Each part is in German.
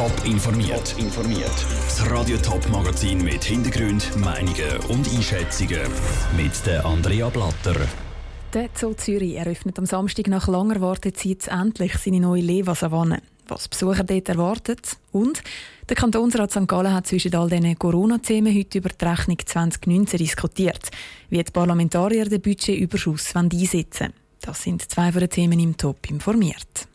Top informiert. informiert. Das Radio Top Magazin mit Hintergrund, Meinungen und Einschätzungen mit der Andrea Blatter. Der Zoo Zürich eröffnet am Samstag nach langer Wartezeit endlich seine neue Lewa-Savanne. Was Besucher dort erwartet und der Kantonsrat St. Gallen hat zwischen all diesen Corona-Themen heute über die Rechnung 2019 diskutiert, wie die Parlamentarier den Budgetüberschuss einsetzen wollen. Das sind zwei von den Themen im Top informiert.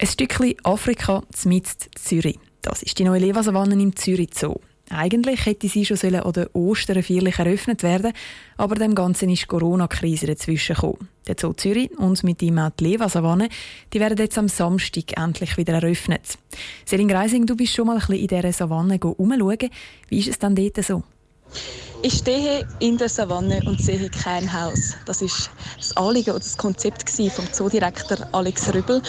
Ein Stückchen Afrika mitten Zürich. Das ist die neue Levasavanne im Zürich Zoo. Eigentlich hätte sie schon sollen an der Ostern feierlich eröffnet werden, aber dem Ganzen ist die Corona-Krise dazwischen gekommen. Der Zoo Zürich und mit ihm auch die Levasavanne, die werden jetzt am Samstag endlich wieder eröffnet. Selin Greising, du bist schon mal ein bisschen in dieser Savanne umschauen. Wie ist es dann dort so? Ich stehe in der Savanne und sehe kein Haus. Das ist das Anliegen oder das Konzept vom Zoodirektor Alex Rübel.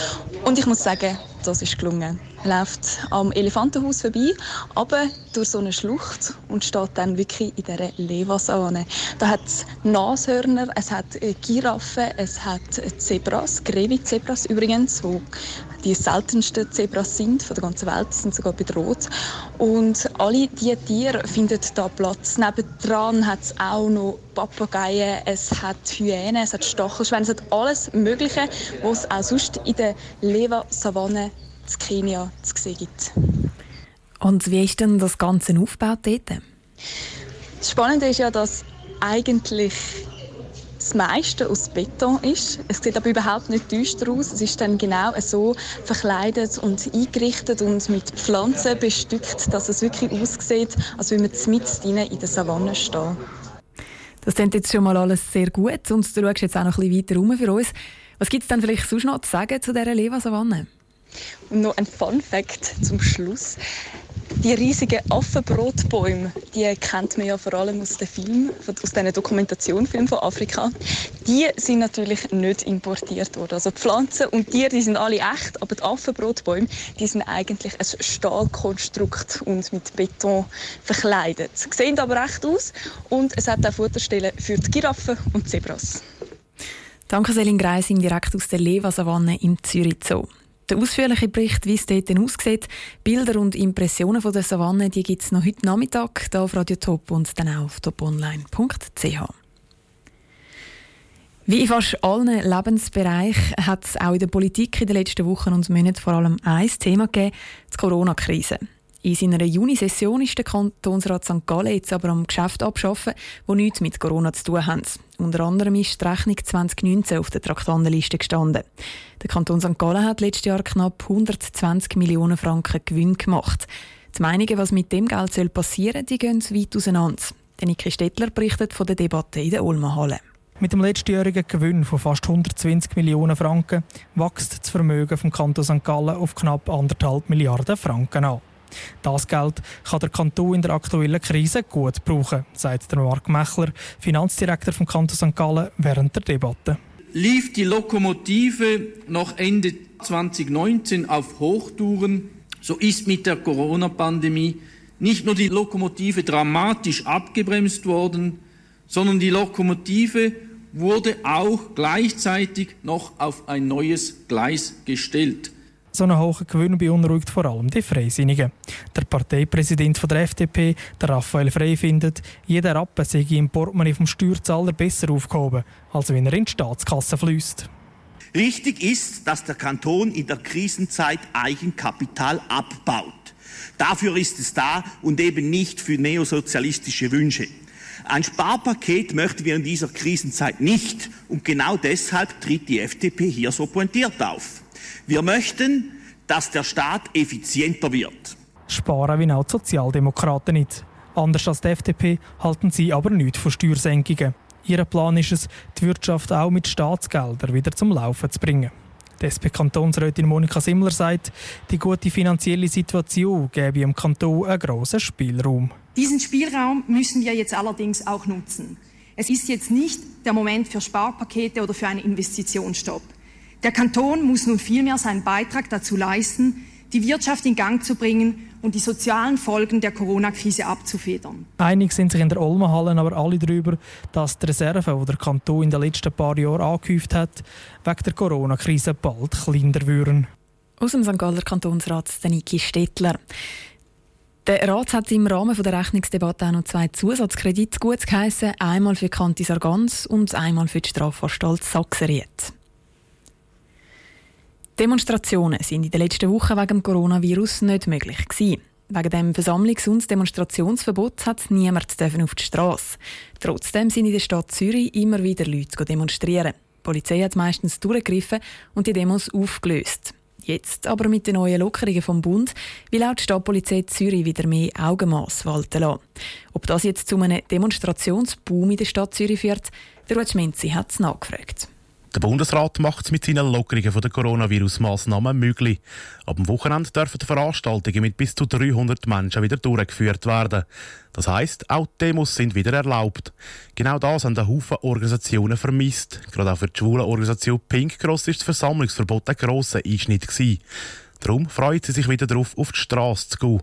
Und ich muss sagen, das ist gelungen. Läuft am Elefantenhaus vorbei, aber durch so eine Schlucht und steht dann wirklich in dieser Levasahne. Da hat es Nashörner, es hat Giraffen, es hat Zebras, Grevi-Zebras übrigens, wo die seltensten Zebras sind von der ganzen Welt, sind sogar bedroht. Und alle diese Tiere finden da Platz. Nebendran hat es auch noch Papageien, es hat Hyänen, es hat Stachelschweine, es hat alles Mögliche, was es auch sonst in der Leva-Savanne in Kenia zu sehen gibt. Und wie ist denn das Ganze aufgebaut dort? Das Spannende ist ja, dass eigentlich das meiste aus Beton ist. Es sieht aber überhaupt nicht düster aus. Es ist dann genau so verkleidet und eingerichtet und mit Pflanzen bestückt, dass es wirklich aussieht, als würde man mitten in der Savanne stehen. Das klingt jetzt schon mal alles sehr gut und du schaust jetzt auch noch ein bisschen weiter rum für uns. Was gibt es denn vielleicht sonst noch zu sagen zu dieser Leva-Savanne? Und noch ein Fun Fact zum Schluss. Die riesigen Affenbrotbäume, die kennt man ja vor allem aus den Filmen, aus diesen Dokumentationsfilmen von Afrika. Die sind natürlich nicht importiert worden. Also die Pflanzen und Tiere, die sind alle echt, aber die Affenbrotbäume, die sind eigentlich ein Stahlkonstrukt und mit Beton verkleidet. Sie sehen aber echt aus und es hat auch Futterstellen für die Giraffen und Zebras. Danke Selin Greising direkt aus der Leva-Savanne im Zürich Zoo. Der ausführliche Bericht, wie es dort aussieht, Bilder und Impressionen von der Savanne, die gibt es noch heute Nachmittag hier auf Radio Top und dann auch auf toponline.ch. Wie in fast allen Lebensbereichen hat es auch in der Politik in den letzten Wochen und Monaten vor allem ein Thema gegeben, die Corona-Krise. In seiner Junisession ist der Kantonsrat St. Gallen jetzt aber am Geschäft abschaffen, wo nichts mit Corona zu tun haben. Unter anderem ist die Rechnung 2019 auf der Traktandenliste gestanden. Der Kanton St. Gallen hat letztes Jahr knapp 120 Millionen Franken Gewinn gemacht. Die Meinungen, was mit dem Geld soll passieren soll, gehen weit auseinander. Niki Stettler berichtet von der Debatte in der Ulmer Halle. Mit dem letztjährigen Gewinn von fast 120 Millionen Franken wächst das Vermögen vom Kanton St. Gallen auf knapp 1,5 Milliarden Franken an. Das Geld kann der Kanton in der aktuellen Krise gut brauchen, sagt der Mark Mechler, Finanzdirektor vom Kanton St. Gallen, während der Debatte. Lief die Lokomotive noch Ende 2019 auf Hochtouren, so ist mit der Corona-Pandemie nicht nur die Lokomotive dramatisch abgebremst worden, sondern die Lokomotive wurde auch gleichzeitig noch auf ein neues Gleis gestellt. So ein hoher Gewinn beunruhigt vor allem die Freisinnigen. Der Parteipräsident der FDP, der Raphael Frey, findet, jeder Rappen sei im Portemonnaie vom Steuerzahler besser aufgehoben, als wenn er in die Staatskasse fließt. Richtig ist, dass der Kanton in der Krisenzeit Eigenkapital abbaut. Dafür ist es da und eben nicht für neosozialistische Wünsche. Ein Sparpaket möchten wir in dieser Krisenzeit nicht und genau deshalb tritt die FDP hier so pointiert auf. Wir möchten, dass der Staat effizienter wird. Sparen wie auch die Sozialdemokraten nicht. Anders als die FDP halten sie aber nichts von Steuersenkungen. Ihr Plan ist es, die Wirtschaft auch mit Staatsgeldern wieder zum Laufen zu bringen. Die SP-Kantonsrätin Monika Simmler sagt, die gute finanzielle Situation gebe im Kanton einen grossen Spielraum. Diesen Spielraum müssen wir jetzt allerdings auch nutzen. Es ist jetzt nicht der Moment für Sparpakete oder für einen Investitionsstopp. Der Kanton muss nun vielmehr seinen Beitrag dazu leisten, die Wirtschaft in Gang zu bringen und die sozialen Folgen der Corona-Krise abzufedern. Einig sind sich in der Olmenhallen aber alle darüber, dass die Reserven, die der Kanton in den letzten paar Jahren angehäuft hat, wegen der Corona-Krise bald kleiner würden. Aus dem St. Galler Kantonsrat Niki Stettler. Der Rat hat im Rahmen der Rechnungsdebatte auch noch zwei Zusatzkredite gut geheissen, einmal für Kantis Argans und einmal für die Strafanstalt Sachseriet. Demonstrationen sind in den letzten Wochen wegen dem Coronavirus nicht möglich gewesen. Wegen dem Versammlungs- und Demonstrationsverbot hat niemand auf die Straße. Trotzdem sind in der Stadt Zürich immer wieder Leute demonstrieren. Die Polizei hat meistens durchgegriffen und die Demos aufgelöst. Jetzt aber mit den neuen Lockerungen vom Bund will auch die Stadtpolizei Zürich wieder mehr Augenmaß walten lassen. Ob das jetzt zu einem Demonstrationsboom in der Stadt Zürich führt, der Ruth Schminzi hat es nachgefragt. Der Bundesrat macht es mit seinen Lockerungen der Coronavirus-Massnahmen möglich. Ab dem Wochenende dürfen Veranstaltungen mit bis zu 300 Menschen wieder durchgeführt werden. Das heisst, auch Demos sind wieder erlaubt. Genau das haben ein Haufen Organisationen vermisst. Gerade auch für die schwule Organisation Pink Cross ist das Versammlungsverbot ein grosser Einschnitt gewesen. Darum freut sie sich wieder darauf, auf die Straße zu gehen.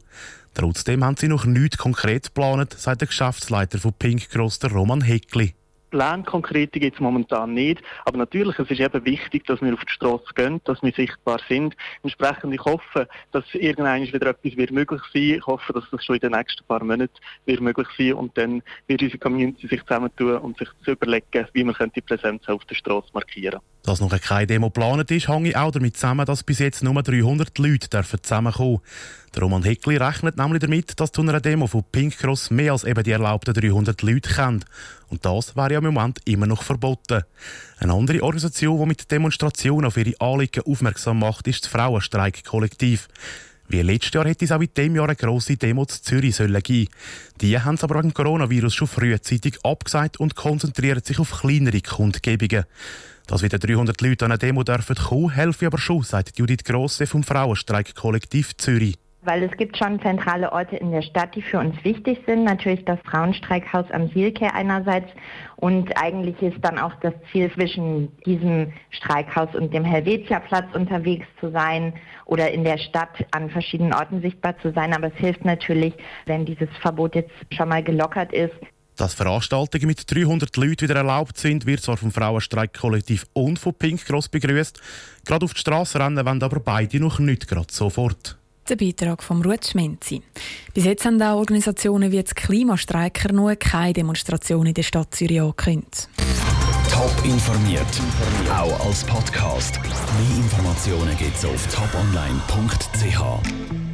Trotzdem haben sie noch nichts konkret geplant, sagt der Geschäftsleiter von Pink Cross, der Roman Heckli. Pläne konkrete gibt es momentan nicht. Aber natürlich, es ist eben wichtig, dass wir auf die Straße gehen, dass wir sichtbar sind. Entsprechend, ich hoffe, dass irgendwann wieder etwas wird möglich sein Ich hoffe, dass das schon in den nächsten paar Monaten wird möglich sein und dann wird unsere Community sich zusammentun und sich zu überlegen, wie man die Präsenz auf der Straße markieren Dass noch keine Demo geplant ist, hänge auch damit zusammen, dass bis jetzt nur 300 Leute zusammenkommen dürfen. Der Roman Heckli rechnet nämlich damit, dass zu einer Demo von Pink Cross mehr als eben die erlaubten 300 Leute kommen. Und das wäre ja im Moment immer noch verboten. Eine andere Organisation, die mit Demonstrationen auf ihre Anliegen aufmerksam macht, ist das Frauenstreik-Kollektiv. Wie letztes Jahr hätte es auch in diesem Jahr eine grosse Demo zu Zürich sollen geben. Die haben es aber wegen Coronavirus schon frühzeitig abgesagt und konzentrieren sich auf kleinere Kundgebungen. Dass wieder 300 Leute an eine Demo dürfen kommen, helfe aber schon, sagt Judith Grosse vom Frauenstreik-Kollektiv Zürich weil es gibt schon zentrale Orte in der Stadt, die für uns wichtig sind. Natürlich das Frauenstreikhaus am Sielke einerseits und eigentlich ist dann auch das Ziel zwischen diesem Streikhaus und dem Helvetiaplatz unterwegs zu sein oder in der Stadt an verschiedenen Orten sichtbar zu sein. Aber es hilft natürlich, wenn dieses Verbot jetzt schon mal gelockert ist, dass Veranstaltungen mit 300 Leuten wieder erlaubt sind, wird zwar vom Frauenstreikkollektiv und von Pink Cross begrüßt. Gerade auf die Straße rennen wollen aber beide noch nicht gerade sofort. Der Beitrag von Ruth Schmenzi. Bis jetzt haben auch Organisationen wie das Klimastreiker noch keine Demonstration in der Stadt Zürich angekündigt. Top informiert, auch als Podcast. Mehr Informationen gibt es auf toponline.ch.